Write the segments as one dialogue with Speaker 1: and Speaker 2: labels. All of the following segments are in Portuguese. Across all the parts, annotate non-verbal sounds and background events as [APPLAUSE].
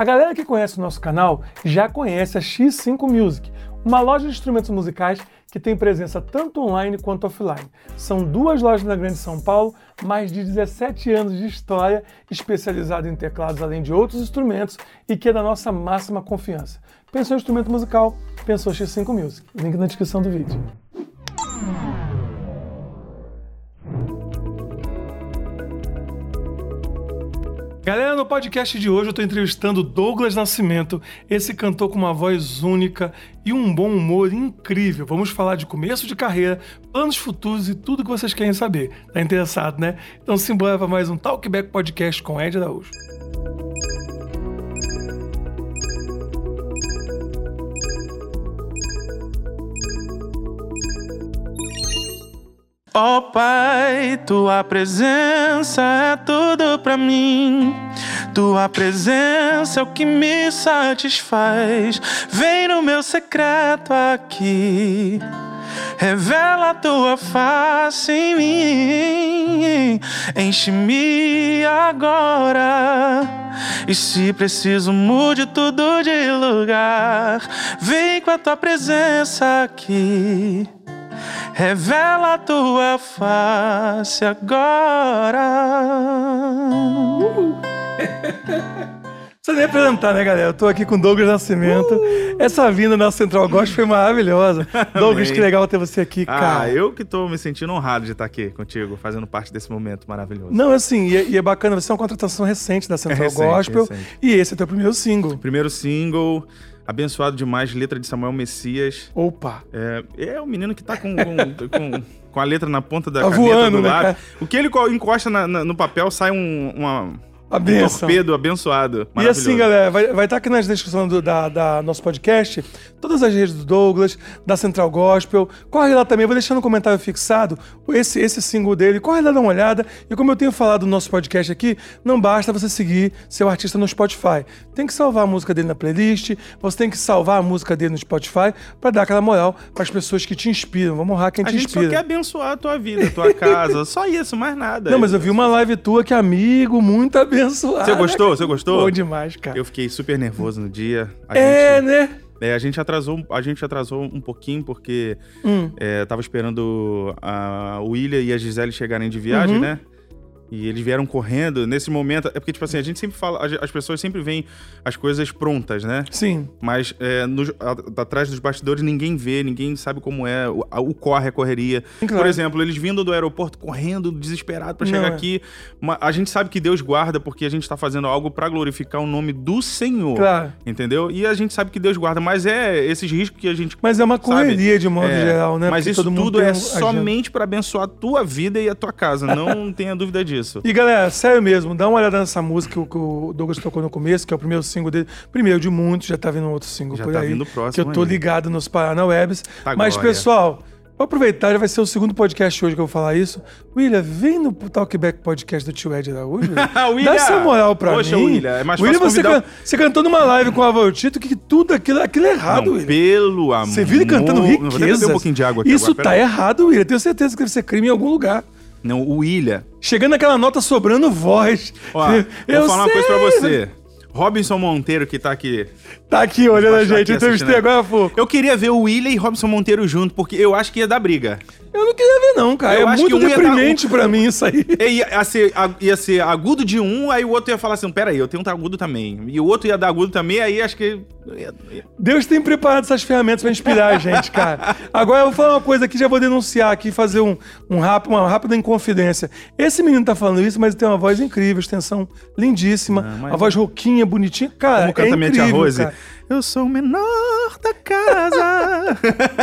Speaker 1: A galera que conhece o nosso canal já conhece a X5 Music, uma loja de instrumentos musicais que tem presença tanto online quanto offline. São duas lojas na Grande São Paulo, mais de 17 anos de história, especializada em teclados além de outros instrumentos e que é da nossa máxima confiança. Pensou em instrumento musical? Pensou X5 Music. Link na descrição do vídeo. Galera, no podcast de hoje eu estou entrevistando Douglas Nascimento, esse cantor com uma voz única e um bom humor incrível. Vamos falar de começo de carreira, planos futuros e tudo que vocês querem saber. Tá interessado, né? Então simbora para mais um Talkback Podcast com Ed Araújo.
Speaker 2: Ó oh, Pai, tua presença é tudo para mim. Tua presença é o que me satisfaz. Vem no meu secreto aqui. Revela tua face em mim. Enche-me agora. E se preciso, mude tudo de lugar. Vem com a tua presença aqui. Revela a tua face agora.
Speaker 1: Uh. Você [LAUGHS] nem apresentar, né, galera? Eu tô aqui com Douglas Nascimento. Uh. Essa vinda na Central Gospel foi maravilhosa. [LAUGHS] Douglas, que legal ter você aqui, ah, cara.
Speaker 2: Ah, eu que tô me sentindo honrado de estar aqui contigo, fazendo parte desse momento maravilhoso.
Speaker 1: Não, assim, e é, e é bacana, você é uma contratação recente da Central é recente, Gospel. Recente. E esse é o teu primeiro single.
Speaker 2: Primeiro single. Abençoado demais, letra de Samuel Messias.
Speaker 1: Opa!
Speaker 2: É, é o menino que tá com, com, com, com a letra na ponta da tá caneta voando, do lado. Né, o que ele encosta na, na, no papel sai um, uma
Speaker 1: a Um
Speaker 2: torpedo abençoado.
Speaker 1: E assim, galera, vai, estar tá aqui na descrição do da, da, nosso podcast todas as redes do Douglas, da Central Gospel. Corre lá também, vou deixar no comentário fixado esse, esse single dele. Corre lá, dá uma olhada. E como eu tenho falado no nosso podcast aqui, não basta você seguir seu artista no Spotify. Tem que salvar a música dele na playlist, você tem que salvar a música dele no Spotify para dar aquela moral para as pessoas que te inspiram. Vamos honrar quem
Speaker 2: a
Speaker 1: te inspira. A
Speaker 2: gente só quer abençoar a tua vida, a tua [LAUGHS] casa. só isso, mais nada.
Speaker 1: Não, mas eu vi uma live tua que, amigo, muito abençoado abençoado.
Speaker 2: Você gostou? Você gostou?
Speaker 1: Bom demais, cara.
Speaker 2: Eu fiquei super nervoso no dia.
Speaker 1: A é, gente... né?
Speaker 2: É, a gente atrasou, a gente atrasou um pouquinho porque hum. é, tava esperando a William e a Gisele chegarem de viagem, uhum. né? E eles vieram correndo. Nesse momento, é porque, tipo assim, a gente sempre fala, as pessoas sempre veem as coisas prontas, né?
Speaker 1: Sim.
Speaker 2: Mas é, no, atrás dos bastidores ninguém vê, ninguém sabe como é, o, o corre, a correria. Claro. Por exemplo, eles vindo do aeroporto correndo, desesperado para chegar Não, é. aqui. A gente sabe que Deus guarda porque a gente tá fazendo algo para glorificar o nome do Senhor. Claro. Entendeu? E a gente sabe que Deus guarda, mas é esses riscos que a gente.
Speaker 1: Mas é uma correria sabe? de modo é, geral, né?
Speaker 2: Mas porque isso tudo é somente para abençoar a tua vida e a tua casa. Não [LAUGHS] tenha dúvida disso isso.
Speaker 1: E galera, sério mesmo, dá uma olhada nessa música que o Douglas tocou no começo, que é o primeiro single dele. Primeiro de muitos, já tá vindo outro single já por tá aí. Vindo próximo que eu tô aí. ligado nos Paranawebs. Tá Mas, glória. pessoal. Vou aproveitar, já vai ser o segundo podcast hoje que eu vou falar isso. William, vem no Talkback Podcast do Tio Ed Araújo. [LAUGHS] William! Dá essa moral pra Poxa, mim. William, é mais William, você, can, você cantou numa live com o Avaltito que tudo aquilo, aquilo é errado, Não, William.
Speaker 2: pelo amor...
Speaker 1: Você vive cantando riqueza.
Speaker 2: um pouquinho de água aqui
Speaker 1: Isso
Speaker 2: agora,
Speaker 1: tá errado, William. Tenho certeza que deve ser crime em algum lugar.
Speaker 2: Não, o Ilha.
Speaker 1: Chegando naquela nota sobrando voz.
Speaker 2: Ó, eu vou falar sei. uma coisa pra você. Robinson Monteiro, que tá aqui.
Speaker 1: Tá aqui olhando a gente, entrevistei agora há pouco.
Speaker 2: Eu queria ver o William e Robinson Monteiro junto, porque eu acho que ia dar briga.
Speaker 1: Eu não queria ver, não, cara. Eu é muito deprimente dar... pra mim isso aí. [LAUGHS]
Speaker 2: Ia ser, ia ser agudo de um, aí o outro ia falar assim: peraí, eu tenho um agudo também. E o outro ia dar agudo também, aí acho que.
Speaker 1: Deus tem preparado essas ferramentas pra inspirar a [LAUGHS] gente, cara. Agora eu vou falar uma coisa aqui, já vou denunciar aqui, fazer um, um rápido, uma rápida inconfidência. Esse menino tá falando isso, mas ele tem uma voz incrível, extensão lindíssima, não, mas... a voz rouquinha, bonitinha. Cara, Como canta é incrível, minha Rose? Cara.
Speaker 2: Eu sou o menor da casa.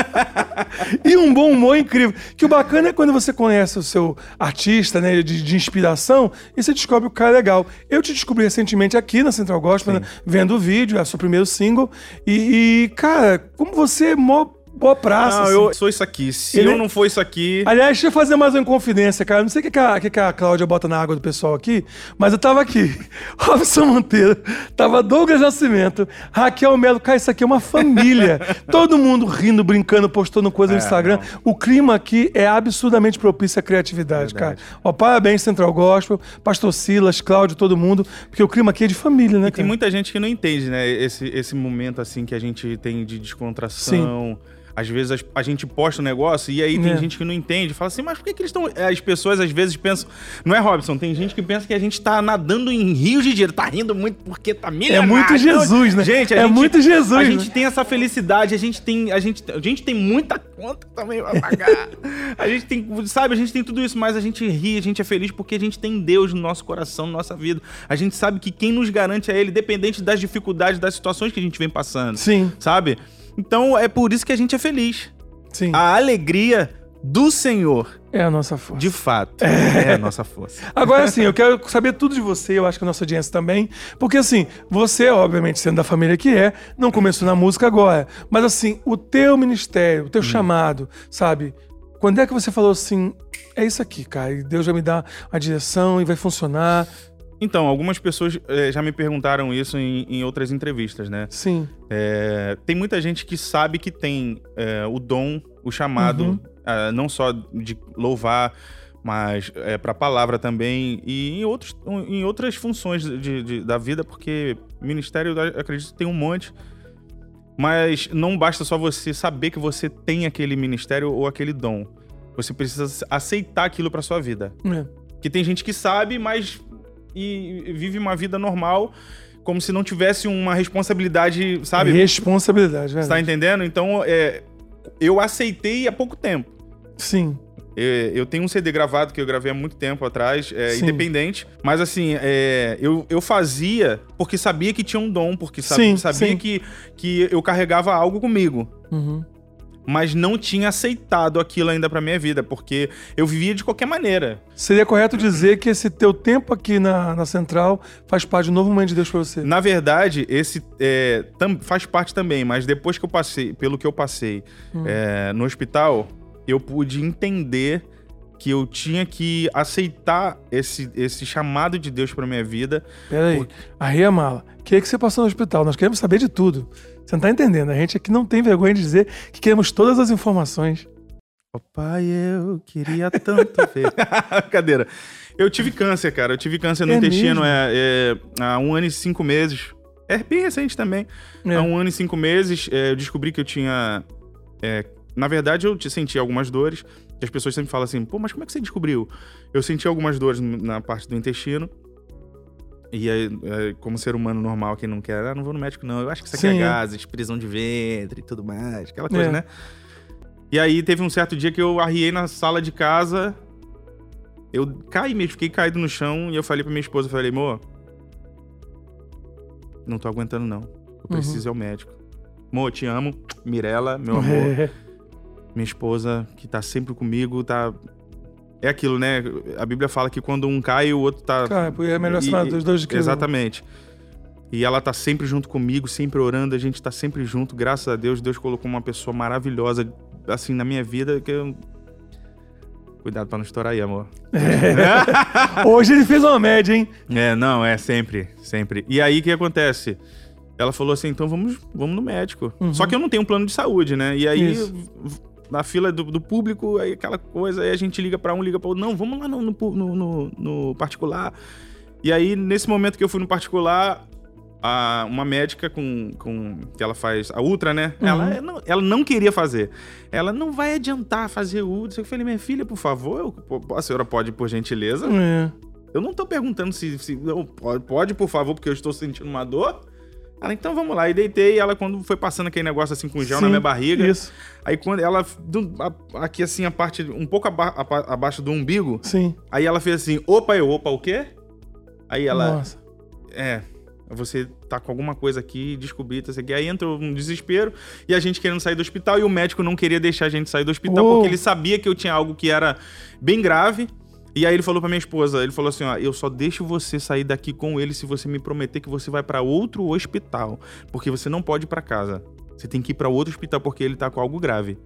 Speaker 2: [LAUGHS]
Speaker 1: e um bom humor incrível. Que o bacana é quando você conhece o seu artista, né, de, de inspiração, e você descobre o cara legal. Eu te descobri recentemente aqui na Central Gospel, né, vendo o vídeo, é o seu primeiro single. E, e, cara, como você é mó boa praça.
Speaker 2: Não,
Speaker 1: assim.
Speaker 2: eu sou isso aqui. Se
Speaker 1: Ele-
Speaker 2: eu não for isso aqui.
Speaker 1: Aliás, deixa eu fazer mais uma confidência, cara. Não sei o que, que, a, que que a Cláudia bota na água do pessoal aqui, mas eu tava aqui. [LAUGHS] Robson Monteiro, tava Douglas Nascimento, Raquel Melo. Cara, isso aqui é uma família. [LAUGHS] Todo mundo rindo, brincando, postando coisa no
Speaker 2: É,
Speaker 1: Instagram. O clima aqui é absurdamente propício à criatividade,
Speaker 2: Verdade.
Speaker 1: cara. Ó, parabéns, Central Gospel, Pastor Silas, Cláudio, todo mundo, porque o clima aqui é de família, né,
Speaker 2: E tem
Speaker 1: cara?
Speaker 2: muita gente que não entende, né? Esse, esse momento assim que a gente tem de descontração. Às vezes a gente posta um negócio e aí tem
Speaker 1: É.
Speaker 2: gente que não entende. Fala assim, mas por que, que eles estão. As pessoas às vezes pensam. Não é, Robson? Tem gente que pensa que a gente tá nadando em rios de dinheiro. Tá rindo muito porque tá milionário.
Speaker 1: muito Jesus, né?
Speaker 2: Gente, a
Speaker 1: É
Speaker 2: gente-
Speaker 1: muito Jesus,
Speaker 2: A
Speaker 1: né?
Speaker 2: gente tem essa felicidade, a gente tem. A gente, a gente tem muita conta também pra pagar. [LAUGHS] a gente tem. Sabe, a gente tem tudo isso, mas a gente ri, a gente é feliz porque a gente tem Deus no nosso coração, na nossa vida. A gente sabe que quem nos garante é Ele, dependente das dificuldades, das situações que a gente vem passando.
Speaker 1: Sim,
Speaker 2: Sabe? Então é por isso que a gente é feliz.
Speaker 1: sim.
Speaker 2: A alegria do Senhor,
Speaker 1: É a nossa força.
Speaker 2: de fato, é, a nossa força. [LAUGHS]
Speaker 1: Agora, assim, eu quero saber tudo de você, eu acho que a nossa audiência também. Porque, assim, você, obviamente, sendo da família que é, não começou na música agora. Mas, assim, o teu ministério, o teu chamado, sabe? Quando é que você falou assim, é isso aqui, cara, e Deus vai me dar a direção e vai funcionar?
Speaker 2: Então, algumas pessoas eh, já me perguntaram isso em, em outras entrevistas, né?
Speaker 1: Sim,
Speaker 2: É, tem muita gente que sabe que tem é, o dom, o chamado,
Speaker 1: Uhum.
Speaker 2: ah, não só de louvar, mas é, para a palavra também e em, outros, em outras funções de, de- da vida, porque ministério, acredito, tem um monte. Mas não basta só você saber que você tem aquele ministério ou aquele dom. Você precisa aceitar aquilo para sua vida.
Speaker 1: é.
Speaker 2: Que tem gente que sabe, mas e vive uma vida normal, como se não tivesse uma responsabilidade, sabe?
Speaker 1: responsabilidade,
Speaker 2: Você tá entendendo? Então, é, eu aceitei há pouco tempo.
Speaker 1: Sim,
Speaker 2: É, eu tenho um CD gravado que eu gravei há muito tempo atrás, é, independente. Mas assim, é, eu, eu fazia porque sabia que tinha um dom, porque sa-
Speaker 1: Sim,
Speaker 2: sabia
Speaker 1: sim.
Speaker 2: Que, que eu carregava algo comigo.
Speaker 1: uhum.
Speaker 2: Mas não tinha aceitado aquilo ainda pra minha vida, porque eu vivia de qualquer maneira.
Speaker 1: Seria correto dizer que esse teu tempo aqui na, na Central faz parte do novo momento de Deus pra você.
Speaker 2: Na verdade, esse é, tam- faz parte também, mas depois que eu passei, pelo que eu passei
Speaker 1: Hum.
Speaker 2: é, no hospital, eu pude entender que eu tinha que aceitar esse, esse chamado de Deus pra minha vida.
Speaker 1: Pera aí, a mala. O que, é que você passou no hospital? Nós queremos saber de tudo. Você não tá entendendo. A gente aqui não tem vergonha de dizer que queremos todas as informações.
Speaker 2: Papai, eu queria tanto ver. [LAUGHS] Cadeira. Eu tive câncer, cara. Eu tive câncer no
Speaker 1: É
Speaker 2: intestino é, é, há um ano e cinco meses. É bem recente também.
Speaker 1: É.
Speaker 2: Há um ano e cinco meses, é, eu descobri que eu tinha. é, na verdade, eu te- senti algumas dores. Que as pessoas sempre falam assim, pô, mas como é que você descobriu? Eu senti algumas dores na parte do intestino. E aí, é, como ser humano normal, quem não quer, ah, não vou no médico, não. Eu acho que isso aqui
Speaker 1: Sim,
Speaker 2: é
Speaker 1: é.
Speaker 2: gases, prisão de ventre e tudo mais, aquela coisa,
Speaker 1: É.
Speaker 2: né? E aí teve um certo dia que eu arriei na sala de casa. Eu caí mesmo, fiquei caído no chão e eu falei pra minha esposa, eu falei, amor, não tô aguentando não. Eu preciso ir ao médico. Amor, te amo. Mirella, meu [LAUGHS] amor.
Speaker 1: É.
Speaker 2: Minha esposa, que tá sempre comigo, tá... É aquilo, né? A Bíblia fala que quando um cai, o outro tá...
Speaker 1: Cara, é melhor assinar dos dois de que.
Speaker 2: Exatamente. E ela tá sempre junto comigo, sempre orando, a gente tá sempre junto, graças a Deus. Deus colocou uma pessoa maravilhosa, assim, na minha vida, que eu... Cuidado pra não estourar aí, amor. [LAUGHS]
Speaker 1: Hoje ele fez uma média, hein?
Speaker 2: É, não, é sempre, sempre. E aí, o que acontece? Ela falou assim, então vamos, vamos no médico. Só que eu não tenho um plano de saúde, né? E aí,
Speaker 1: Uhum. Isso.
Speaker 2: Na fila do, do público, aí aquela coisa, aí a gente liga pra um, liga pra outro. Não, vamos lá no, no, no- no- no particular. E aí, nesse momento que eu fui no particular, a- uma médica com, com... que ela faz a ultra, né?
Speaker 1: Uhum.
Speaker 2: Ela, não, ela não queria fazer. Ela não vai adiantar fazer ultra. Eu falei, minha filha, por favor, eu- a senhora pode, por gentileza?
Speaker 1: É.
Speaker 2: Eu não tô perguntando se, se não, pode, pode, por favor, porque eu estou sentindo uma dor. Ela, então vamos lá. E deitei ela, quando foi passando aquele negócio assim com gel na
Speaker 1: Sim,
Speaker 2: minha barriga.
Speaker 1: Isso.
Speaker 2: Aí quando ela. do- a- aqui assim, a parte. Um pouco aba- aba- abaixo do umbigo.
Speaker 1: Sim.
Speaker 2: Aí ela fez assim: opa, eu, opa, o quê? Aí ela.
Speaker 1: Nossa.
Speaker 2: É. Você tá com alguma coisa aqui, descoberta, isso aqui. Aí entrou um desespero e a gente querendo sair do hospital e o médico não queria deixar a gente sair do hospital
Speaker 1: Oh.
Speaker 2: porque ele sabia que eu tinha algo que era bem grave. E aí ele falou pra minha esposa, ele falou assim, ó, eu só deixo você sair daqui com ele se você me prometer que você vai pra outro hospital, porque você não pode ir pra casa. Você tem que ir para outro hospital porque ele tá com algo grave.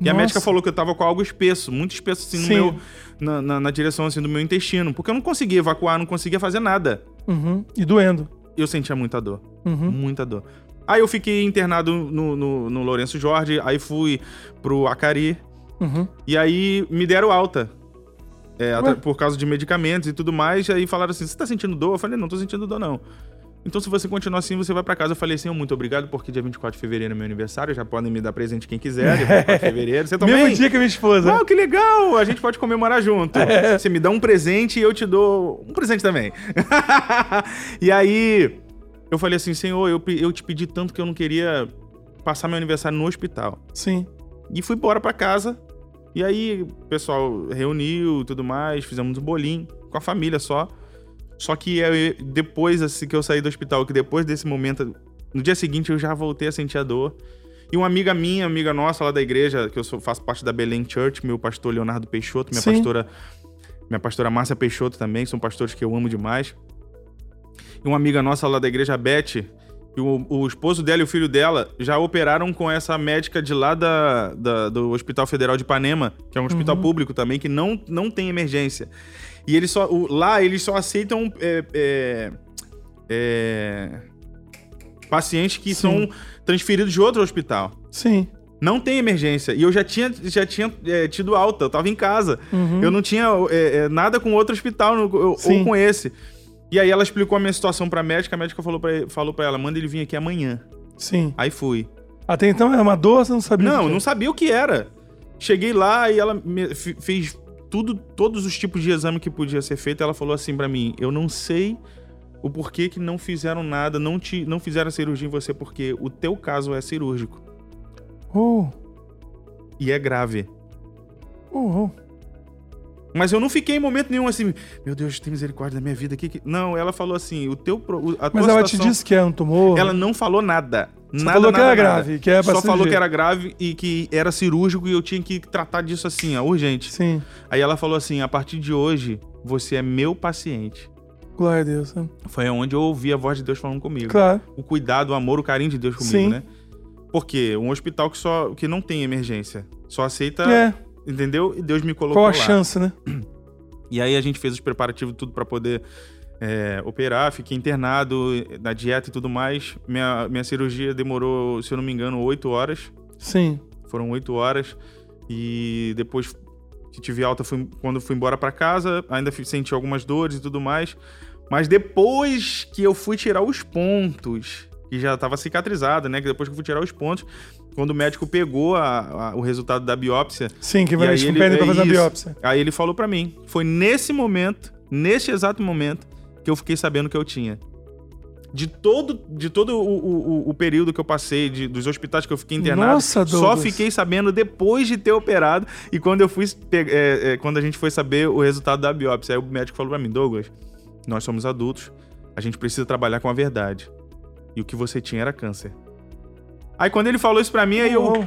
Speaker 2: E
Speaker 1: Nossa.
Speaker 2: a médica falou que eu tava com algo espesso, muito espesso assim no
Speaker 1: Sim.
Speaker 2: meu, na, na- na direção assim do meu intestino, porque eu não conseguia evacuar, não conseguia fazer nada.
Speaker 1: Uhum. E doendo.
Speaker 2: Eu sentia muita dor,
Speaker 1: Uhum.
Speaker 2: muita dor. Aí eu fiquei internado no, no, no Lourenço Jorge, aí fui pro Acari,
Speaker 1: Uhum.
Speaker 2: e aí me deram alta. É, atra- por causa de medicamentos e tudo mais. Aí falaram assim: você tá sentindo dor? Eu falei: não, tô sentindo dor, não. Então, se você continuar assim, você vai pra casa. Eu falei assim: muito obrigado, porque dia 24 de fevereiro é meu aniversário. Já podem me dar presente quem quiser. Dia 24 de fevereiro. Você [LAUGHS] também?
Speaker 1: Mesmo dia que a minha esposa.
Speaker 2: Uau, que legal! A gente pode comemorar junto. [LAUGHS] Você me dá um presente e eu te dou um presente também. [LAUGHS] e aí, eu falei assim: Senhor, eu, eu te pedi tanto que eu não queria passar meu aniversário no hospital.
Speaker 1: Sim.
Speaker 2: E fui embora pra casa. E aí, o pessoal reuniu e tudo mais, fizemos um bolinho com a família só. Só que eu- depois assim, que eu saí do hospital, que depois desse momento, no dia seguinte eu já voltei a sentir a dor. E uma amiga minha, amiga nossa lá da igreja, que eu sou- faço parte da Belém Church, meu pastor Leonardo Peixoto, minha
Speaker 1: Sim.
Speaker 2: pastora minha pastora Márcia Peixoto também, são pastores que eu amo demais. E uma amiga nossa lá da igreja, a Beth, o, o esposo dela e o filho dela já operaram com essa médica de lá da, da- do Hospital Federal de Ipanema, que é um hospital público também, que não, não tem emergência. E eles só, o- lá eles só aceitam é, é, é, pacientes que
Speaker 1: Sim.
Speaker 2: são transferidos de outro hospital.
Speaker 1: Sim.
Speaker 2: Não tem emergência. E eu já tinha, já tinha é, tido alta, eu tava em casa.
Speaker 1: Uhum.
Speaker 2: Eu não tinha é, é, nada com outro hospital no-
Speaker 1: Sim.
Speaker 2: ou com esse. E aí ela explicou a minha situação pra médica, a médica falou pra, falou pra ela, manda ele vir aqui amanhã.
Speaker 1: Sim.
Speaker 2: Aí fui.
Speaker 1: Até então era uma dor, você não sabia.
Speaker 2: Não, não sabia o que era. Cheguei lá e ela fez tudo, todos os tipos de exame que podia ser feito. Ela falou assim pra mim: Eu não sei o porquê que não fizeram nada, não, te, não fizeram cirurgia em você, porque o teu caso é cirúrgico.
Speaker 1: Oh,
Speaker 2: E é grave.
Speaker 1: oh, oh.
Speaker 2: Mas eu não fiquei em momento nenhum assim, meu Deus, tem misericórdia da minha vida. Que, que... Não, ela falou assim: o teu. pro- A tua
Speaker 1: Mas ela te
Speaker 2: situação-
Speaker 1: disse que era um tumor.
Speaker 2: Ela não falou nada.
Speaker 1: Só
Speaker 2: nada,
Speaker 1: falou que
Speaker 2: nada,
Speaker 1: era
Speaker 2: nada.
Speaker 1: grave, que era pra
Speaker 2: Só falou que era grave e que era cirúrgico e eu tinha que tratar disso assim, ó, urgente.
Speaker 1: Sim.
Speaker 2: Aí ela falou assim: a partir de hoje, você é meu paciente.
Speaker 1: Glória a Deus. né?
Speaker 2: Foi onde eu ouvi a voz de Deus falando comigo.
Speaker 1: Claro.
Speaker 2: O cuidado, o amor, o carinho de Deus comigo,
Speaker 1: Sim.
Speaker 2: né? Porque um hospital que só que não tem emergência, só aceita,
Speaker 1: É.
Speaker 2: entendeu? E Deus me colocou
Speaker 1: Qual a
Speaker 2: lá.
Speaker 1: chance, né? [CLEARS THROAT]
Speaker 2: E aí a gente fez os preparativos tudo pra poder é, operar, fiquei internado na dieta e tudo mais. Minha, minha cirurgia demorou, se eu não me engano, oito horas.
Speaker 1: Sim.
Speaker 2: Foram oito horas. E depois que tive alta, fui, quando fui embora pra casa, ainda senti algumas dores e tudo mais. Mas depois que eu fui tirar os pontos, que já tava cicatrizado, né? Que depois que eu fui tirar os pontos, quando o médico pegou a- a- o resultado da biópsia,
Speaker 1: Sim, que vai mexer com
Speaker 2: ele-
Speaker 1: pedra pra
Speaker 2: é
Speaker 1: fazer a biópsia.
Speaker 2: Aí ele falou pra mim. Foi nesse momento, nesse exato momento, que eu fiquei sabendo que eu tinha. De todo, de todo o, o- o- período que eu passei, de- dos hospitais que eu fiquei internado,
Speaker 1: Nossa,
Speaker 2: só fiquei sabendo depois de ter operado. E quando eu fui é, é, quando a gente foi saber o resultado da biópsia, aí o médico falou pra mim, Douglas, nós somos adultos, a gente precisa trabalhar com a verdade. E o que você tinha era câncer. Aí quando ele falou isso pra mim, aí eu,
Speaker 1: Oh,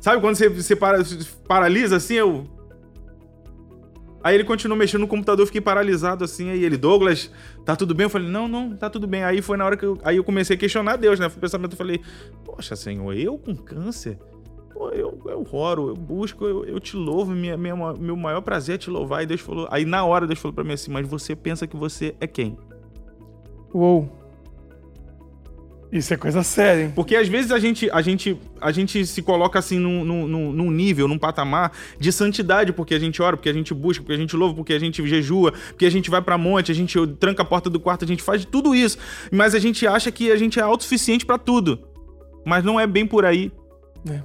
Speaker 2: Sabe quando você, você para- paralisa assim, eu. Aí ele continuou mexendo no computador, eu fiquei paralisado assim. Aí ele, Douglas, tá tudo bem? Eu falei, não, não, tá tudo bem. Aí foi na hora que eu, aí eu comecei a questionar Deus, né? Foi o pensamento, eu falei, poxa, Senhor, eu com câncer? Pô, eu, eu oro, eu busco, eu, eu te louvo, minha, minha, meu maior prazer é te louvar. E Deus falou, aí na hora Deus falou pra mim assim, mas você pensa que você é quem?
Speaker 1: Uou. Isso é coisa séria, hein?
Speaker 2: Porque às vezes a gente, a gente, a gente se coloca assim num, num- num- nível, num patamar de santidade, porque a gente ora, porque a gente busca, porque a gente louva, porque a gente jejua, porque a gente vai pra monte, a gente tranca a porta do quarto, a gente faz tudo isso. Mas a gente acha que a gente é autossuficiente pra tudo. Mas não é bem por aí.
Speaker 1: É.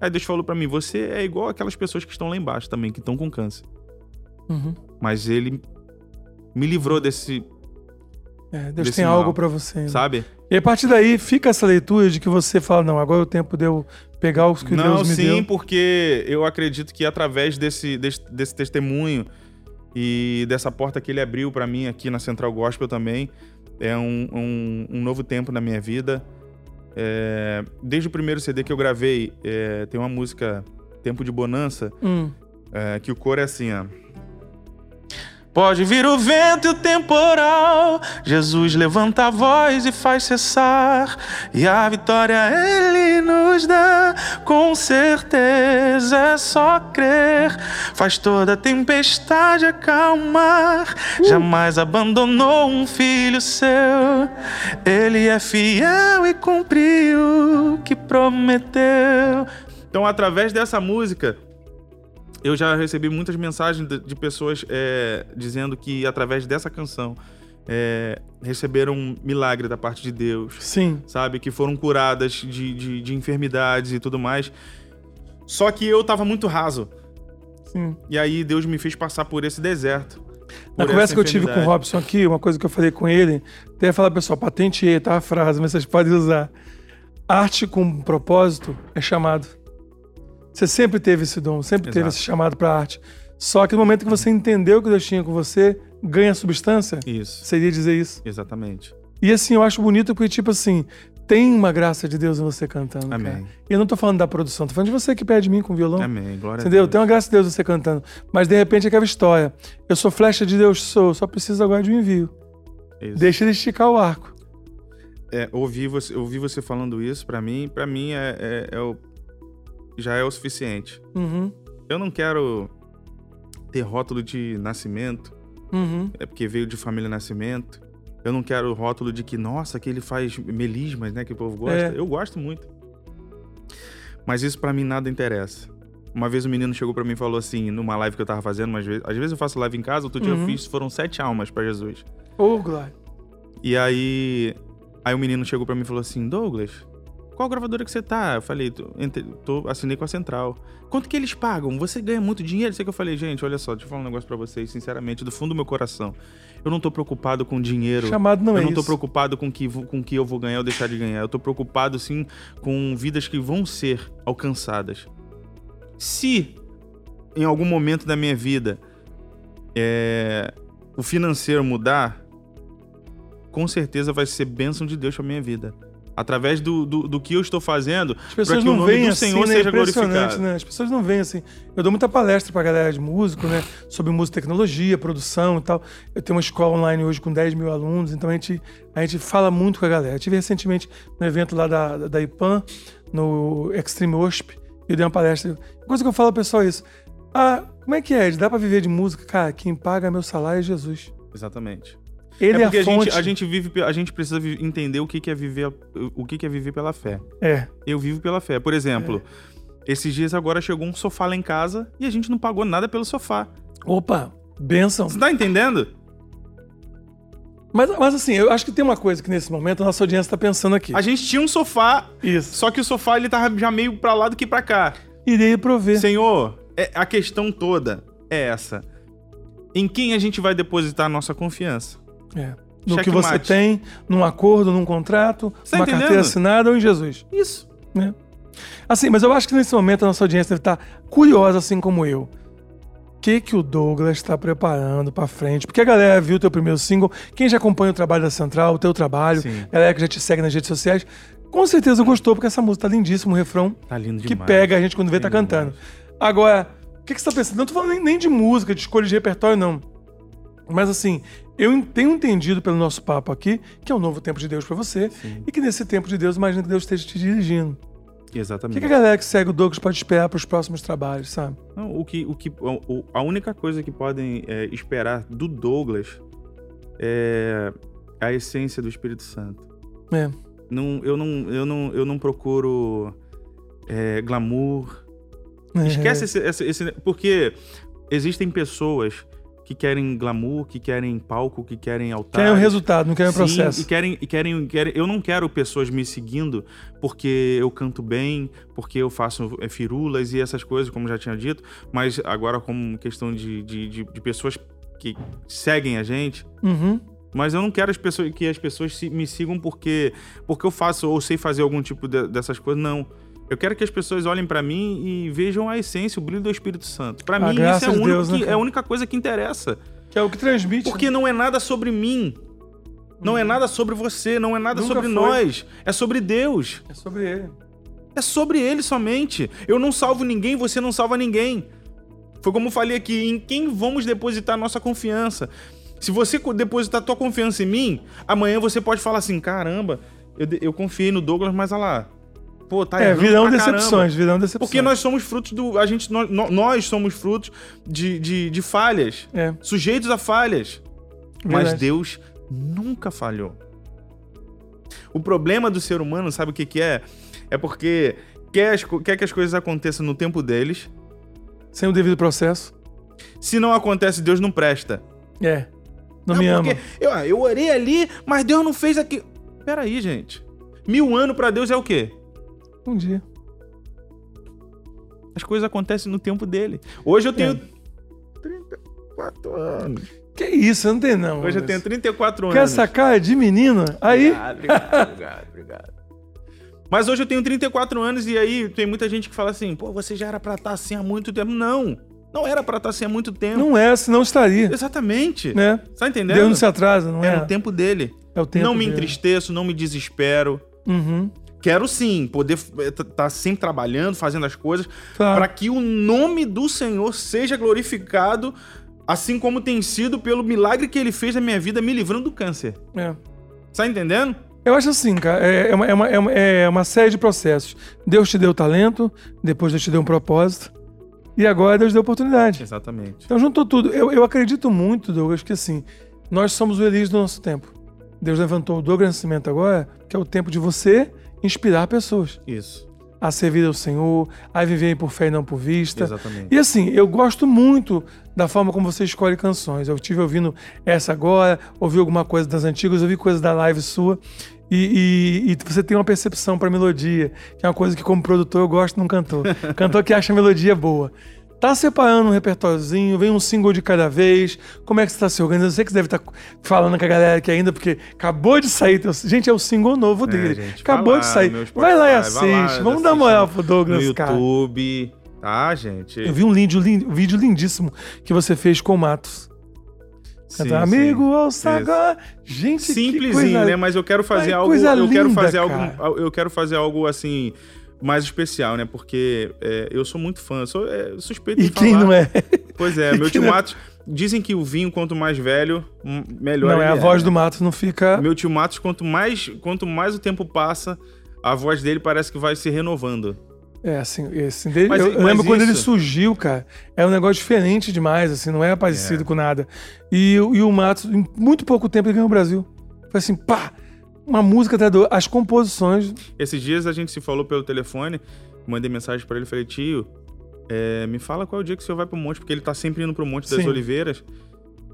Speaker 2: Aí Deus falou pra mim: você é igual aquelas pessoas que estão lá embaixo também, que estão com câncer.
Speaker 1: Uhum.
Speaker 2: Mas ele me livrou desse,
Speaker 1: É, Deus
Speaker 2: Desse
Speaker 1: tem
Speaker 2: mal.
Speaker 1: algo pra você. né?
Speaker 2: sabe?
Speaker 1: E a partir daí fica essa leitura de que você fala, não, agora é o tempo de eu pegar os que
Speaker 2: Não,
Speaker 1: Deus me
Speaker 2: sim,
Speaker 1: deu.
Speaker 2: porque eu acredito que através desse, desse, desse testemunho e dessa porta que ele abriu pra mim aqui na Central Gospel também, é um, um, um novo tempo na minha vida. É, desde o primeiro CD que eu gravei, é, tem uma música Tempo de Bonança,
Speaker 1: Hum.
Speaker 2: é, que o coro é assim, ó. Pode vir o vento e o temporal, Jesus levanta a voz e faz cessar, e a vitória Ele nos dá, com certeza é só crer, faz toda tempestade acalmar, uh. jamais abandonou um filho seu, Ele é fiel e cumpriu o que prometeu. Então, através dessa música, eu já recebi muitas mensagens de, de pessoas é, dizendo que através dessa canção é, receberam um milagre da parte de Deus.
Speaker 1: Sim.
Speaker 2: Sabe? Que foram curadas de, de, de enfermidades e tudo mais. Só que eu tava muito raso.
Speaker 1: Sim.
Speaker 2: E aí Deus me fez passar por esse deserto.
Speaker 1: Na conversa que eu tive com o Robson aqui, uma coisa que eu falei com ele, até falar, pessoal, patenteei, tá? A frase, mas vocês podem usar. Arte com propósito é chamado. Você sempre teve esse dom, sempre Exato. teve esse chamado para arte. Só que no momento que você entendeu que Deus tinha com você, ganha substância.
Speaker 2: Isso.
Speaker 1: Seria dizer isso.
Speaker 2: Exatamente.
Speaker 1: E assim, eu acho bonito porque, tipo assim, tem uma graça de Deus em você cantando.
Speaker 2: Amém.
Speaker 1: Cara. E eu não tô falando da produção, tô falando de você que pede mim com violão.
Speaker 2: Amém. Glória
Speaker 1: Entendeu?
Speaker 2: a Deus.
Speaker 1: Tem uma graça de Deus em você cantando. Mas de repente é aquela história. Eu sou flecha de Deus, sou, só preciso agora de um envio. Isso. Deixa ele esticar o arco.
Speaker 2: É, ouvir você, ouvir você falando isso, para mim, para mim é, é, é o já é o suficiente.
Speaker 1: Uhum.
Speaker 2: Eu não quero ter rótulo de nascimento,
Speaker 1: uhum.
Speaker 2: é porque veio de família nascimento. Eu não quero rótulo de que, nossa, que ele faz melismas, né? Que o povo gosta. É. Eu gosto muito. Mas isso para mim nada interessa. Uma vez um menino chegou para mim e falou assim, numa live que eu tava fazendo, mas às vezes eu faço live em casa, outro dia uhum. eu fiz, foram sete almas para Jesus.
Speaker 1: Ô, oh, Glória.
Speaker 2: E aí, aí o menino chegou para mim e falou assim, Douglas, qual gravadora que você tá? Eu falei, tô, tô, assinei com a Central. Quanto que eles pagam? Você ganha muito dinheiro? Sei que eu falei, gente, olha só, deixa eu falar um negócio pra vocês, sinceramente, do fundo do meu coração. Eu não tô preocupado com dinheiro.
Speaker 1: Chamado não
Speaker 2: eu
Speaker 1: é
Speaker 2: Eu não tô
Speaker 1: isso.
Speaker 2: preocupado com que, com que eu vou ganhar ou deixar de ganhar. Eu tô preocupado, sim, com vidas que vão ser alcançadas. Se em algum momento da minha vida é, o financeiro mudar, com certeza vai ser bênção de Deus pra minha vida através do, do, do, que eu estou fazendo, para que o nome do assim, Senhor né? seja glorificado.
Speaker 1: Né? As pessoas não veem assim. Eu dou muita palestra para a galera de músico, né? Sobre música tecnologia, produção e tal. Eu tenho uma escola online hoje com 10 mil alunos, então a gente, a gente fala muito com a galera. Eu tive recentemente no evento lá da, da IPAM, no Extreme e eu dei uma palestra. Coisa que eu falo ao pessoal é isso. Ah, como é que é? Dá para viver de música? Cara, quem paga meu salário é Jesus.
Speaker 2: Exatamente.
Speaker 1: Ele
Speaker 2: é porque
Speaker 1: é
Speaker 2: a, fonte... a, gente, a, gente, vive, a gente precisa entender o que, que é viver, o que, que é viver pela fé.
Speaker 1: É.
Speaker 2: Eu vivo pela fé. Por exemplo, é. esses dias agora chegou um sofá lá em casa e a gente não pagou nada pelo sofá.
Speaker 1: Opa, benção.
Speaker 2: Você tá entendendo?
Speaker 1: Mas, mas assim, eu acho que tem uma coisa que nesse momento a nossa audiência tá pensando aqui.
Speaker 2: A gente tinha um sofá,
Speaker 1: Isso.
Speaker 2: só que o sofá ele tava já meio pra lá do que pra cá.
Speaker 1: Irei prover.
Speaker 2: Senhor, é, a questão toda é essa. Em quem a gente vai depositar a nossa confiança?
Speaker 1: É no que você tem, num acordo, num contrato,
Speaker 2: tá
Speaker 1: numa
Speaker 2: entendendo?
Speaker 1: carteira assinada ou em Jesus.
Speaker 2: Isso.
Speaker 1: Né? Assim, mas eu acho que nesse momento a nossa audiência deve estar curiosa, assim como eu. O que, que o Douglas está preparando para frente? Porque a galera viu o teu primeiro single, quem já acompanha o trabalho da Central, o teu trabalho,
Speaker 2: Sim.
Speaker 1: a galera que já te segue nas redes sociais, com certeza gostou, porque essa música tá lindíssima, um refrão
Speaker 2: tá lindo
Speaker 1: que
Speaker 2: demais.
Speaker 1: pega a gente quando vê tá cantando. Agora, o que, que você tá pensando? Não tô falando nem, nem de música, de escolha de repertório, não. Mas assim, eu tenho entendido pelo nosso papo aqui que é um novo tempo de Deus para você
Speaker 2: Sim.
Speaker 1: e que nesse tempo de Deus, imagina que Deus esteja te dirigindo.
Speaker 2: Exatamente.
Speaker 1: O que, que a galera que segue o Douglas pode esperar para os próximos trabalhos, sabe?
Speaker 2: Não, o que, o que, a única coisa que podem é, esperar do Douglas é a essência do Espírito Santo.
Speaker 1: É.
Speaker 2: Não, eu, não, eu, não, eu não procuro é, glamour.
Speaker 1: É.
Speaker 2: Esquece esse, esse, esse. Porque existem pessoas que querem glamour, que querem palco, que querem altar.
Speaker 1: Querem o resultado, não querem o processo.
Speaker 2: E querem, e querem, querem. Eu não quero pessoas me seguindo porque eu canto bem, porque eu faço é, firulas e essas coisas, como já tinha dito. Mas agora, como questão de, de, de, de pessoas que seguem a gente.
Speaker 1: Uhum.
Speaker 2: Mas eu não quero as pessoas, que as pessoas me sigam porque, porque eu faço ou sei fazer algum tipo de, dessas coisas. Não. Eu quero que as pessoas olhem para mim e vejam a essência, o brilho do Espírito Santo. Para mim, isso é,
Speaker 1: de Deus,
Speaker 2: que,
Speaker 1: né,
Speaker 2: é a única coisa que interessa.
Speaker 1: Que é o que transmite.
Speaker 2: Porque
Speaker 1: né?
Speaker 2: não é nada sobre mim. Não é nada sobre você, não é nada
Speaker 1: Nunca
Speaker 2: sobre
Speaker 1: foi.
Speaker 2: nós. É sobre Deus.
Speaker 1: É sobre ele.
Speaker 2: É sobre Ele somente. Eu não salvo ninguém, você não salva ninguém. Foi como eu falei aqui, em quem vamos depositar nossa confiança? Se você depositar tua confiança em mim, amanhã você pode falar assim: caramba, eu, eu confiei no Douglas, mas olha lá. Pô, tá
Speaker 1: é, virão decepções, virão decepções.
Speaker 2: Porque nós somos frutos do. A gente, nós, nós somos frutos de, de, de falhas.
Speaker 1: É.
Speaker 2: Sujeitos a falhas. Verdade. Mas Deus nunca falhou. O problema do ser humano, sabe o que, que é? É porque quer, as, quer que as coisas aconteçam no tempo deles.
Speaker 1: Sem o devido processo.
Speaker 2: Se não acontece, Deus não presta.
Speaker 1: É. Não, não me ama.
Speaker 2: Eu, eu orei ali, mas Deus não fez aqui. Peraí, gente. Mil anos para Deus é o quê?
Speaker 1: Um dia.
Speaker 2: As coisas acontecem no tempo dele. Hoje eu tenho é. 34 anos.
Speaker 1: Que isso, eu não tenho não.
Speaker 2: Hoje eu tenho 34 anos.
Speaker 1: Quer essa cara de menino? Aí.
Speaker 2: Obrigado, obrigado, obrigado, obrigado. Mas hoje eu tenho 34 anos e aí tem muita gente que fala assim: pô, você já era pra estar assim há muito tempo. Não. Não era pra estar assim há muito tempo.
Speaker 1: Não é, senão estaria.
Speaker 2: Exatamente.
Speaker 1: Né?
Speaker 2: Tá entendendo?
Speaker 1: Deus não se atrasa, não é?
Speaker 2: É no tempo dele.
Speaker 1: É o tempo
Speaker 2: Não me
Speaker 1: dele.
Speaker 2: entristeço, não me desespero.
Speaker 1: Uhum.
Speaker 2: Quero sim poder estar tá sempre trabalhando, fazendo as coisas,
Speaker 1: Claro.
Speaker 2: para que o nome do Senhor seja glorificado, assim como tem sido pelo milagre que ele fez na minha vida, me livrando do câncer.
Speaker 1: É.
Speaker 2: Tá entendendo?
Speaker 1: Eu acho assim, cara, é é uma, é, uma, é, uma, é uma série de processos. Deus te deu talento, depois Deus te deu um propósito, e agora Deus deu oportunidade.
Speaker 2: Exatamente.
Speaker 1: Então juntou tudo. Eu, eu acredito muito, Douglas, que assim, nós somos o Elias do nosso tempo. Deus levantou o Douglas Nascimento agora, que é o tempo de você inspirar pessoas
Speaker 2: Isso.
Speaker 1: a servir ao Senhor, a viver por fé e não por vista.
Speaker 2: Exatamente.
Speaker 1: E assim, eu gosto muito da forma como você escolhe canções. Eu estive ouvindo essa agora, ouvi alguma coisa das antigas, ouvi coisa da live sua. E, e- e você tem uma percepção para melodia, que é uma coisa que, como produtor, eu gosto num cantor. [LAUGHS] cantor que acha a melodia boa. Tá separando um repertóriozinho, vem um single de cada vez. Como é que você tá se organizando? Eu sei que você deve estar falando com a galera aqui ainda, porque acabou de sair. teu- Gente, é o single novo dele.
Speaker 2: gente,
Speaker 1: acabou
Speaker 2: vai
Speaker 1: de
Speaker 2: lá
Speaker 1: sair. Vai lá e
Speaker 2: vai lá,
Speaker 1: assiste. Vamos dar
Speaker 2: assiste
Speaker 1: moral pro Douglas,
Speaker 2: No
Speaker 1: cara.
Speaker 2: YouTube. Tá, gente?
Speaker 1: Eu vi um, lindo, um vídeo lindíssimo que você fez com o Matos.
Speaker 2: Sim,
Speaker 1: Canta,
Speaker 2: sim.
Speaker 1: Amigo, ouça agora. Gente,
Speaker 2: Simplesinho,
Speaker 1: coisa...
Speaker 2: né? Mas eu quero fazer
Speaker 1: Ai,
Speaker 2: algo.
Speaker 1: coisa
Speaker 2: Eu quero
Speaker 1: linda,
Speaker 2: fazer
Speaker 1: cara.
Speaker 2: algo. Eu quero fazer algo assim. Mais especial, né? Porque é, eu sou muito fã, sou é, suspeito
Speaker 1: E
Speaker 2: de
Speaker 1: quem
Speaker 2: falar.
Speaker 1: não é?
Speaker 2: Pois é, [LAUGHS]
Speaker 1: E
Speaker 2: meu
Speaker 1: quem
Speaker 2: tio
Speaker 1: não é?
Speaker 2: Matos. Dizem que o vinho, quanto mais velho, melhor
Speaker 1: Não, é a voz do Matos, não fica...
Speaker 2: Meu tio Matos, quanto mais, quanto mais o tempo passa, a voz dele parece que vai se renovando.
Speaker 1: É, assim, assim dele,
Speaker 2: Mas-
Speaker 1: eu,
Speaker 2: mas
Speaker 1: lembro quando ele
Speaker 2: isso-
Speaker 1: surgiu, cara, é um negócio diferente demais, assim, não é parecido com nada. E, o- e o Matos, em muito pouco tempo, ele ganhou o Brasil. Foi assim, pá! Uma música do... As composições...
Speaker 2: Esses dias a gente se falou pelo telefone, mandei mensagem pra ele, falei, tio, é, me fala qual é o dia que o senhor vai pro monte, porque ele tá sempre indo pro Monte das
Speaker 1: Sim.
Speaker 2: Oliveiras.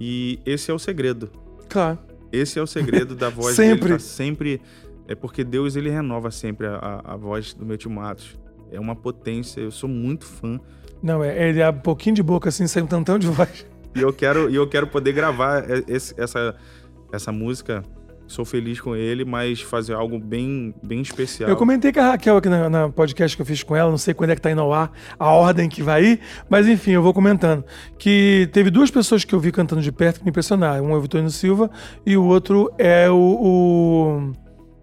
Speaker 2: E esse é o segredo.
Speaker 1: Claro.
Speaker 2: Esse é o segredo da [LAUGHS] voz
Speaker 1: Sempre.
Speaker 2: dele. Tá sempre. É porque Deus ele renova sempre a, a- a voz do meu tio Matos. É uma potência, eu sou muito fã.
Speaker 1: Não, é, ele abre um pouquinho de boca, assim, sai um tantão de [LAUGHS] voz.
Speaker 2: E eu quero, e eu quero poder gravar e- esse- essa, essa música. Sou feliz com ele, mas fazer algo bem, bem especial.
Speaker 1: Eu comentei com a Raquel aqui na, na podcast que eu fiz com ela, não sei quando é que tá indo ao ar, a ordem que vai ir, mas enfim, eu vou comentando. Que teve duas pessoas que eu vi cantando de perto que me impressionaram. Um é o Vitorino Silva e o outro é o, o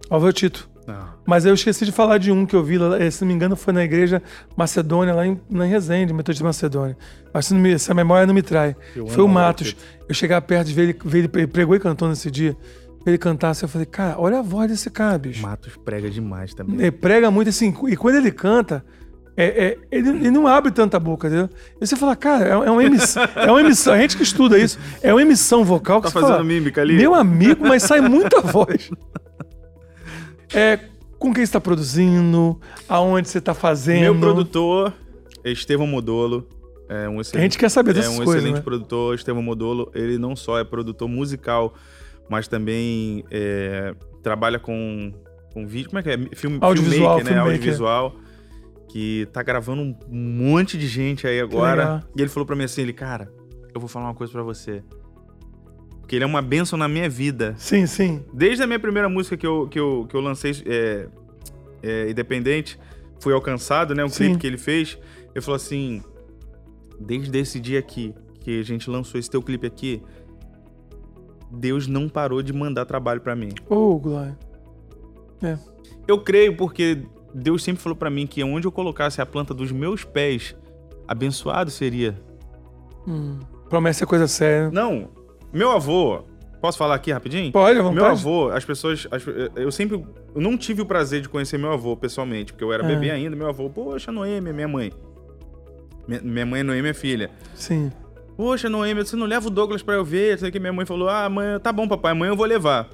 Speaker 1: Álvaro Tito.
Speaker 2: Ah,
Speaker 1: Mas eu esqueci de falar de um que eu vi, lá, eh, se não me engano, foi na igreja Macedônia, lá em, lá em Resende, Metodista Macedônia. Mas se, não me- se a memória não me trai.
Speaker 2: Eu
Speaker 1: Foi o Matos. Eu chegava perto de ver ele, ver ele pregou e cantou nesse dia. Ele cantasse, eu falei, cara, olha a voz desse cara, bicho.
Speaker 2: Matos prega demais também.
Speaker 1: Ele prega muito assim, e quando ele canta, é, é- ele, ele não abre tanta boca, entendeu? E você fala, cara, é, é uma emissão, [LAUGHS] é uma emissão, a gente que estuda isso, é uma emissão vocal que
Speaker 2: Tá fazendo
Speaker 1: fala,
Speaker 2: mímica ali?
Speaker 1: Meu amigo, mas sai muita voz. [LAUGHS] É, com quem você está produzindo, aonde você está fazendo.
Speaker 2: Meu produtor, Estevão Modolo. É um excelente,
Speaker 1: A gente quer saber
Speaker 2: é
Speaker 1: dessas
Speaker 2: um
Speaker 1: coisas,
Speaker 2: excelente
Speaker 1: né?
Speaker 2: produtor, Estevão Modolo. Ele não só é produtor musical, mas também é, trabalha com, com vídeo. Como é que é? Filme,
Speaker 1: Audiovisual,
Speaker 2: filmmaker, né?
Speaker 1: filmmaker.
Speaker 2: Audiovisual. Que tá gravando um monte de gente aí agora. E ele falou pra mim assim: ele, cara, eu vou falar uma coisa pra você. Porque ele é uma bênção na minha vida.
Speaker 1: Sim, sim.
Speaker 2: Desde a minha primeira música que eu, que eu, que eu lancei é, é, independente, fui alcançado, né? Um
Speaker 1: Sim.
Speaker 2: clipe que ele fez. Ele falou assim: desde esse dia aqui que a gente lançou esse teu clipe aqui, Deus não parou de mandar trabalho pra mim.
Speaker 1: Ô, Glória.
Speaker 2: Eu creio porque Deus sempre falou pra mim que onde eu colocasse a planta dos meus pés, abençoado seria.
Speaker 1: Hum. Promessa é coisa séria.
Speaker 2: Não. Meu avô. Posso falar aqui rapidinho?
Speaker 1: Pode, à vontade.
Speaker 2: Meu avô, as pessoas. as- eu sempre. Eu não tive o prazer de conhecer meu avô pessoalmente, porque eu era
Speaker 1: É.
Speaker 2: bebê ainda. Meu avô, poxa, Noemi, minha mãe. Minha, minha mãe, Noemi, é filha.
Speaker 1: Sim.
Speaker 2: Poxa, Noemi, você não leva o Douglas pra eu ver? Sei que minha mãe falou: Ah, mãe, tá bom, papai, amanhã eu vou levar.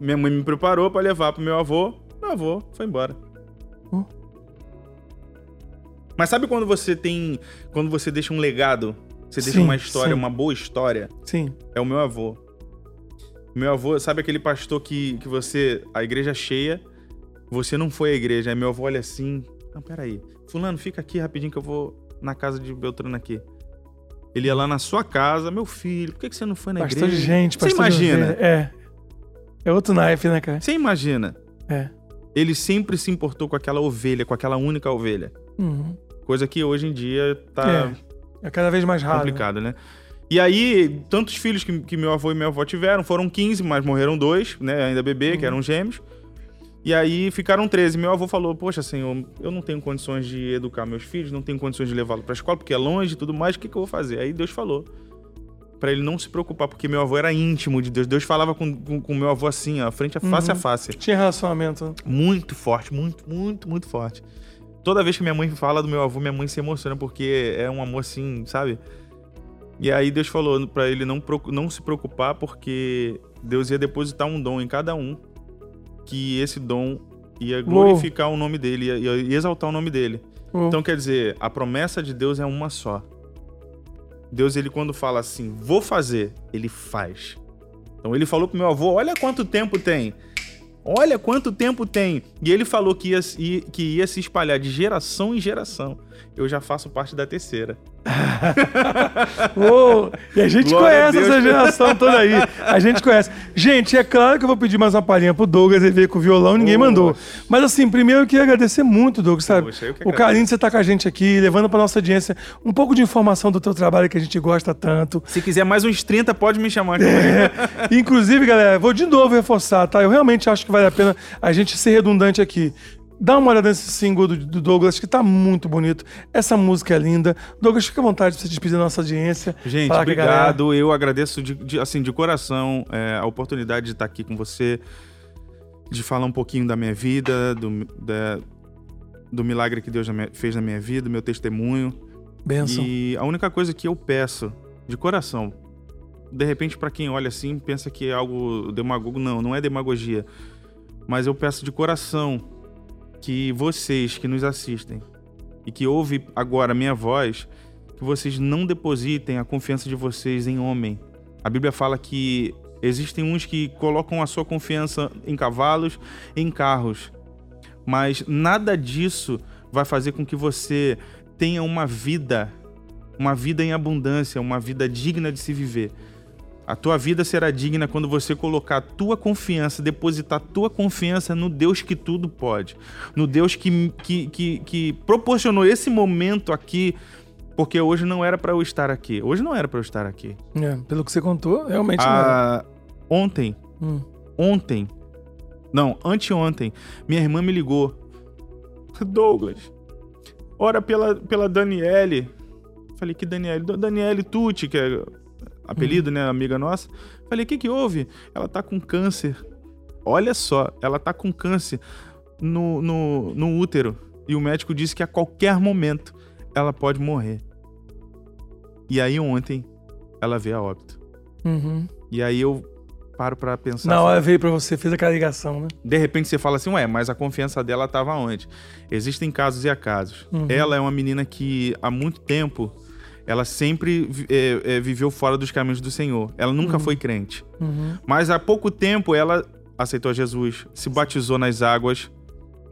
Speaker 2: Minha mãe me preparou pra levar pro meu avô. Meu avô foi embora.
Speaker 1: Hum.
Speaker 2: Mas sabe quando você tem. Quando você deixa um legado? Você deixa
Speaker 1: Sim,
Speaker 2: uma história,
Speaker 1: sim.
Speaker 2: uma boa história?
Speaker 1: Sim.
Speaker 2: É o meu avô. Meu avô, sabe aquele pastor que, que você. A igreja cheia, você não foi à igreja. Aí meu avô olha assim. Não, peraí. Fulano, fica aqui rapidinho que eu vou na casa de Beltrano aqui. Ele ia lá na sua casa, meu filho, por que, que você não foi na
Speaker 1: Pastor de
Speaker 2: igreja?
Speaker 1: gente,
Speaker 2: Você
Speaker 1: pastor de
Speaker 2: imagina?
Speaker 1: É. É outro naipe, né, cara?
Speaker 2: Você imagina?
Speaker 1: É.
Speaker 2: Ele sempre se importou com aquela ovelha, com aquela única ovelha.
Speaker 1: Uhum.
Speaker 2: Coisa que hoje em dia tá
Speaker 1: É cada vez mais raro.
Speaker 2: complicado, né? E aí, tantos filhos que, que meu avô e minha avó tiveram, foram 15, mas morreram dois, né? Ainda bebê, que
Speaker 1: Uhum.
Speaker 2: eram gêmeos. E aí ficaram 13. Meu avô falou: Poxa, senhor, eu não tenho condições de educar meus filhos, não tenho condições de levá-lo pra escola, porque é longe e tudo mais, o que, que eu vou fazer? Aí Deus falou. Pra ele não se preocupar, porque meu avô era íntimo de Deus. Deus falava com, com, com meu avô assim, ó, frente a face
Speaker 1: Uhum.
Speaker 2: a face.
Speaker 1: Tinha relacionamento. né?
Speaker 2: Muito forte, muito, muito, muito forte. Toda vez que minha mãe fala do meu avô, minha mãe se emociona, porque é um amor assim, sabe? E aí Deus falou pra ele não, não se preocupar, porque Deus ia depositar um dom em cada um, que esse dom ia glorificar o nome dele, ia, ia exaltar o nome dele.
Speaker 1: Oh.
Speaker 2: Então quer dizer, a promessa de Deus é uma só. Deus, ele quando fala assim, vou fazer, ele faz. Então ele falou pro meu avô, olha quanto tempo tem. Olha quanto tempo tem. E ele falou que ia, que ia se espalhar de geração em geração. Eu já faço parte da terceira. [LAUGHS]
Speaker 1: Uou! E a gente
Speaker 2: Glória a
Speaker 1: conhece essa geração toda aí. A gente conhece. Gente, é claro que eu vou pedir mais uma palhinha pro Douglas, ele veio com o violão, ninguém
Speaker 2: Poxa.
Speaker 1: mandou. Mas assim, primeiro eu queria agradecer muito, Douglas, sabe?
Speaker 2: Poxa,
Speaker 1: o carinho de você estar com a gente aqui, levando pra nossa audiência um pouco de informação do teu trabalho que a gente gosta tanto.
Speaker 2: Se quiser mais uns 30, pode me chamar aqui.
Speaker 1: É. [LAUGHS] Inclusive, galera, vou de novo reforçar, tá? Eu realmente acho que vale a pena a gente ser redundante aqui. Dá uma olhada nesse single do, do Douglas, que tá muito bonito. Essa música é linda. Douglas, fica à vontade pra você despedir da nossa audiência.
Speaker 2: Gente, obrigado. Eu agradeço de, de- assim, de coração é, a oportunidade de estar aqui com você, de falar um pouquinho da minha vida, do, da- do milagre que Deus fez na minha vida, meu testemunho.
Speaker 1: Benção.
Speaker 2: E a única coisa que eu peço, de coração, de repente, pra quem olha assim, pensa que é algo demagogo. Não, não é demagogia. Mas eu peço de coração que vocês que nos assistem e que ouvem agora a minha voz, que vocês não depositem a confiança de vocês em homem. A Bíblia fala que existem uns que colocam a sua confiança em cavalos, em carros, mas nada disso vai fazer com que você tenha uma vida, uma vida em abundância, uma vida digna de se viver. A tua vida será digna quando você colocar a tua confiança, depositar a tua confiança no Deus que tudo pode. No Deus que, que, que, que proporcionou esse momento aqui, porque hoje não era para eu estar aqui. Hoje não era para eu estar aqui.
Speaker 1: É, pelo que você contou, realmente não era.
Speaker 2: Ah, ontem,
Speaker 1: Hum.
Speaker 2: ontem, não, anteontem, minha irmã me ligou. [LAUGHS] Douglas, ora pela, pela Daniele. Falei, que Daniele? Da- Daniele Tucci, que é apelido, né, amiga nossa. Falei, o que que houve? Ela tá com câncer. Olha só, ela tá com câncer no, no, no útero. E o médico disse que a qualquer momento ela pode morrer. E aí ontem ela veio a óbito.
Speaker 1: Uhum.
Speaker 2: E aí eu paro pra pensar.
Speaker 1: Na
Speaker 2: assim,
Speaker 1: hora veio pra você, fez aquela ligação, né?
Speaker 2: de repente você fala assim, ué, mas a confiança dela tava onde? Existem casos e acasos.
Speaker 1: Uhum.
Speaker 2: Ela é uma menina que há muito tempo ela sempre é, é, viveu fora dos caminhos do Senhor. Ela nunca foi crente.
Speaker 1: Uhum.
Speaker 2: Mas há pouco tempo ela aceitou Jesus, se batizou nas águas.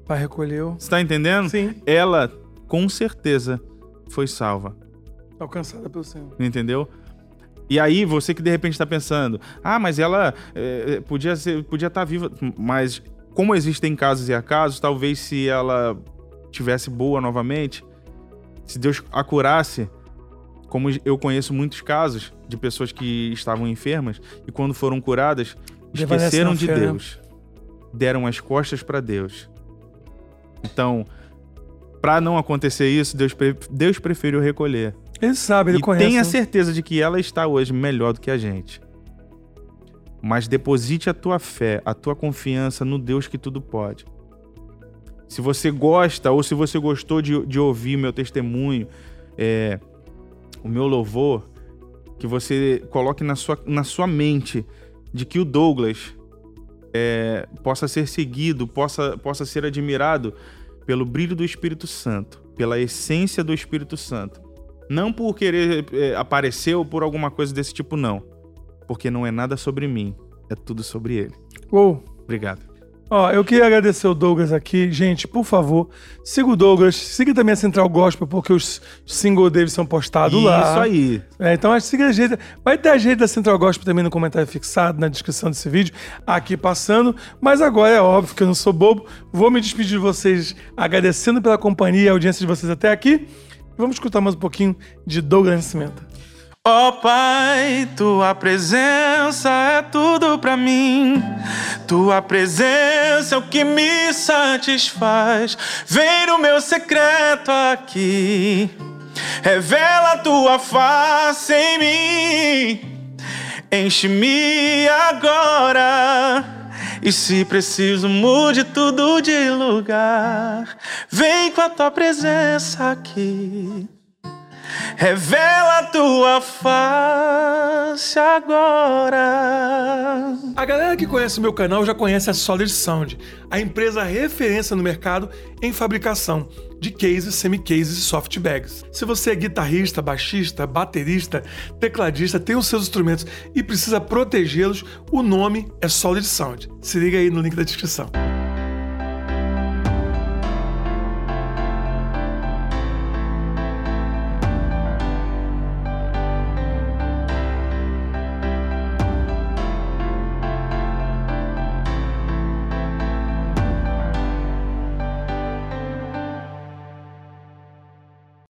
Speaker 1: Pai recolheu.
Speaker 2: Você tá entendendo?
Speaker 1: Sim,
Speaker 2: Ela, com certeza, foi salva.
Speaker 1: alcançada pelo Senhor.
Speaker 2: Entendeu? E aí, você que de repente está pensando, ah, mas ela é, é, podia ser, podia estar viva. Mas como existem casos e acasos, talvez se ela tivesse boa novamente, se Deus a curasse, como eu conheço muitos casos de pessoas que estavam enfermas e quando foram curadas, esqueceram de
Speaker 1: né?
Speaker 2: Deus. Deram as costas para Deus. Então, para não acontecer isso, Deus, pre- Deus preferiu recolher.
Speaker 1: Ele sabe, ele
Speaker 2: e
Speaker 1: conhece.
Speaker 2: tenha certeza de que ela está hoje melhor do que a gente. Mas deposite a tua fé, a tua confiança no Deus que tudo pode. Se você gosta ou se você gostou de, de ouvir meu testemunho, é, o meu louvor, que você coloque na sua, na sua mente de que o Douglas é, possa ser seguido, possa, possa ser admirado pelo brilho do Espírito Santo, pela essência do Espírito Santo. Não por querer é, aparecer ou por alguma coisa desse tipo, não. Porque não é nada sobre mim, é tudo sobre ele.
Speaker 1: Uou.
Speaker 2: Obrigado.
Speaker 1: Ó, eu queria agradecer o Douglas aqui. Gente, por favor, siga o Douglas, siga também a Central Gospel, porque os singles dele são postados
Speaker 2: Isso
Speaker 1: lá.
Speaker 2: Isso aí.
Speaker 1: É, então, siga a gente. Vai ter a gente da Central Gospel também no comentário fixado, na descrição desse vídeo, aqui passando. Mas agora é óbvio que eu não sou bobo. Vou me despedir de vocês agradecendo pela companhia e audiência de vocês até aqui. Vamos escutar mais um pouquinho de Douglas Nascimento.
Speaker 2: Ó oh, Pai, tua presença é tudo para mim. Tua presença é o que me satisfaz. Vem no meu secreto aqui. Revela tua face em mim. Enche-me agora. E se preciso, mude tudo de lugar. Vem com a tua presença aqui. Revela a tua face agora.
Speaker 1: A galera que conhece meu canal já conhece a Solid Sound, a empresa referência no mercado em fabricação de cases, semi-cases e soft bags. Se você é guitarrista, baixista, baterista, tecladista, tem os seus instrumentos e precisa protegê-los, o nome é Solid Sound. Se liga aí no link da descrição.